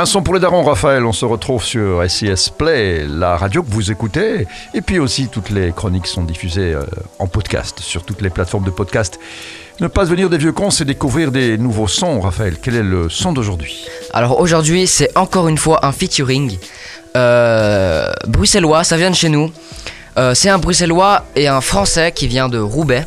Un son pour les darons, Raphaël. On se retrouve sur SIS Play, la radio que vous écoutez. Et puis aussi, toutes les chroniques sont diffusées euh, en podcast sur toutes les plateformes de podcast. Ne pas venir des vieux cons, c'est découvrir des nouveaux sons, Raphaël. Quel est le son d'aujourd'hui? Alors aujourd'hui, c'est encore une fois un featuring euh, bruxellois, ça vient de chez nous. Euh, c'est un bruxellois et un français qui vient de Roubaix.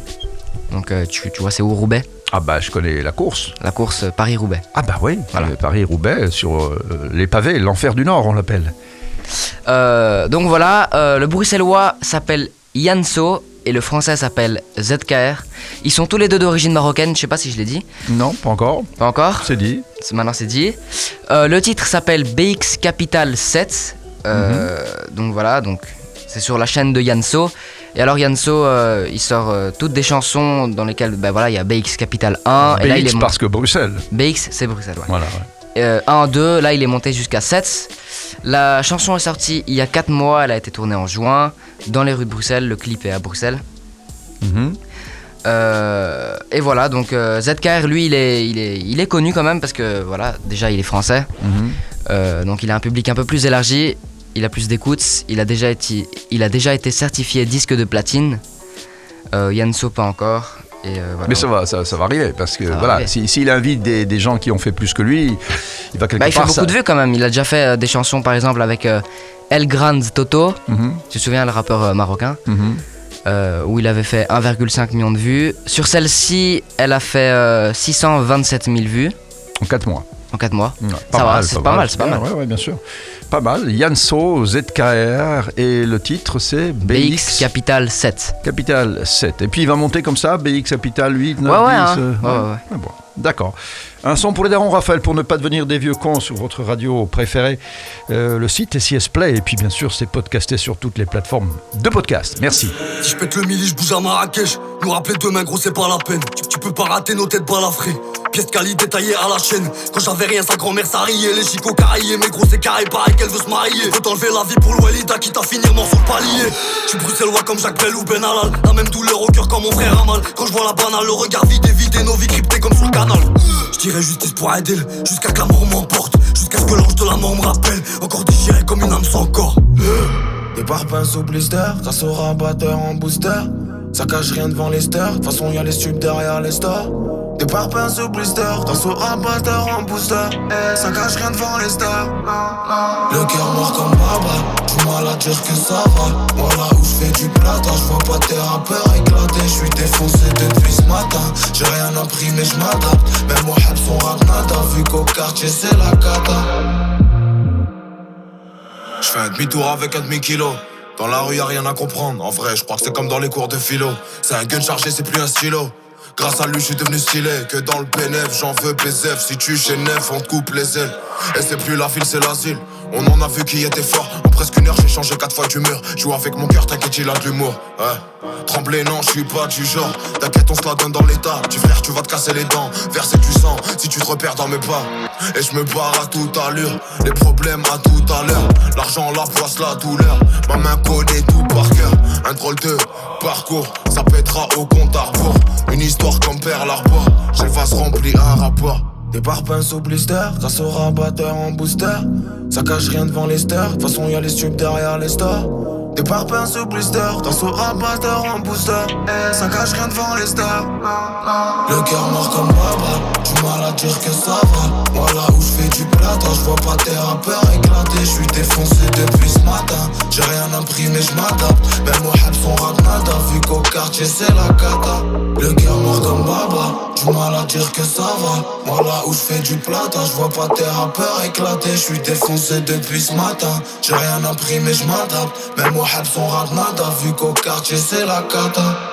Donc tu vois, c'est où Roubaix? Ah bah je connais la course. La course Paris-Roubaix. Ah bah oui, Voilà. Paris-Roubaix, sur euh, les pavés, l'enfer du Nord on l'appelle. Euh, donc voilà, euh, le bruxellois s'appelle Yanso et le français s'appelle ZKR. Ils sont tous les deux d'origine marocaine, je sais pas si je l'ai dit. Non, pas encore, Pas encore c'est dit. Maintenant c'est dit. Euh, le titre s'appelle BX Capital 7. Euh, Donc voilà, donc c'est sur la chaîne de Yanso. Et alors Yanso, euh, il sort euh, toutes des chansons dans lesquelles, ben voilà, il y a BX Capital 1. et là il BX est parce que Bruxelles. BX, c'est Bruxelles, ouais. Voilà, ouais. Euh, 1, 2, là il est monté jusqu'à 7. La chanson est sortie il y a 4 mois, elle a été tournée en juin dans les rues de Bruxelles, le clip est à Bruxelles. Mhm. Euh, et voilà, donc euh, ZKR lui il est, il, est, il est connu quand même parce que voilà, déjà il est français, Mhm. Euh, donc il a un public un peu plus élargi, il a plus d'écoutes, il, a déjà été- il a déjà été certifié disque de platine. Euh, Yanso pas encore. Et euh, voilà. Mais ça va, ça, ça va arriver parce que Ça voilà, arriver. si- s'il invite des, des gens qui ont fait plus que lui, il va quelque Bah, il fait part. beaucoup de vues quand même, il a déjà fait euh, des chansons par exemple avec euh, El Grand Toto. Mhm, Tu te souviens, le rappeur marocain, mhm. où il avait fait 1,5 million de vues. Sur celle-ci, elle a fait euh, 627 000 vues En 4 mois. En 4 mois. Ouais, Ça va, c'est pas mal, c'est pas mal. Ouais, ouais, bien sûr. Pas mal. Yanso, ZKR et le titre c'est BX BX Capital 7. Capital 7. Et puis il va monter comme ça, BX Capital 8, 9, Ouais, ouais, 10. hein. euh, Ouais, ouais, ouais. Ah bon, D'accord. Un son pour les darons, Raphaël, pour ne pas devenir des vieux cons sur votre radio préférée. Euh, le site SIS Play. Et puis bien sûr, c'est podcasté sur toutes les plateformes de podcast. Merci. Si je pète le mili, je bouge à Marrakech. Nous rappeler demain, gros, c'est pas la peine. Tu, tu peux pas rater nos têtes balafrées. Pièces quali détaillées à la chaîne. Quand j'avais rien, sa grand-mère ça. Les chicots carriés, mais gros, c'est carré, pareil qu'elle veut se marier. Faut t'enlever la vie pour l'Ouelida, quitte à finir mort sur le palier. J'suis bruxellois comme Jacques Brel ou Ben Halal. La même douleur au cœur quand mon frère a mal. Quand je vois la banale, le regard vide et vide et nos vies cryptées comme sur le canal. J'dirais justice pour Adèle, jusqu'à que la mort m'emporte. Jusqu'à ce que l'ange de la mort me rappelle. Encore déchiré comme une âme sans corps. Des parpaings sous blister, grâce au rabatteur en booster. Ça cache rien devant les stars, de façon y'a les stupes derrière les stars. Des parpaings sous blister, grâce au rabatteur en booster. Ça cache rien devant les stars. Le cœur mort comme Baba, du mal à dire que ça va. Moi là où je fais du plata, je vois pas tes rappeurs éclater. Je suis défoncé depuis ce matin. J'ai rien appris mais je m'adapte. Même moi son rap vu qu'au quartier c'est la cata. Je fais un demi-tour avec un demi-kilo. Dans la rue, y'a rien à comprendre. En vrai, je crois que c'est comme dans les cours de philo. C'est un gun chargé, c'est plus un stylo. Grâce à lui, je suis devenu stylé. Que dans le PNF, j'en veux PZF. Si tu chez Neuf, on te coupe les ailes. Et c'est plus la ville, c'est l'asile. On en a vu qui était fort. En presque une heure, j'ai changé quatre fois d'humeur. Joue avec mon cœur, t'inquiète, il a de l'humour. Ouais. Trembler, non, je suis pas du genre. T'inquiète, on se la donne dans l'état. Tu frère, tu vas te casser les dents. Verser du sang si tu te repères dans mes pas. Et je me barre à toute allure. Les problèmes à tout à l'heure. L'argent, la poisse, la douleur. Ma main connaît tout par cœur. Un drôle de Ça pètera au compte à rebours. Une histoire comme Père Arbor. J'ai le vase rempli un rapport. Des parpaings sous blister, grâce au rabatteur en booster. Ça cache rien devant les stars, de toute façon y'a les stupes derrière les stars. Des parpaings sous blister, grâce au rabatteur en booster. Ça cache rien devant les stars. Le cœur mort comme Baba, du mal à dire que ça va. Moi là où je fais du plata, je vois pas tes rappeurs éclater. Je suis défoncé depuis ce matin. J'ai rien appris mais je m'adapte. Quartier c'est la cata. Le cœur mort comme Baba, du mal à dire que ça va. Moi là où je fais du plata, je vois pas tes rappeurs éclater. Je suis défoncé depuis ce matin. J'ai rien appris mais je m'adapte. Même moi son rap nada, vu qu'au quartier c'est la cata.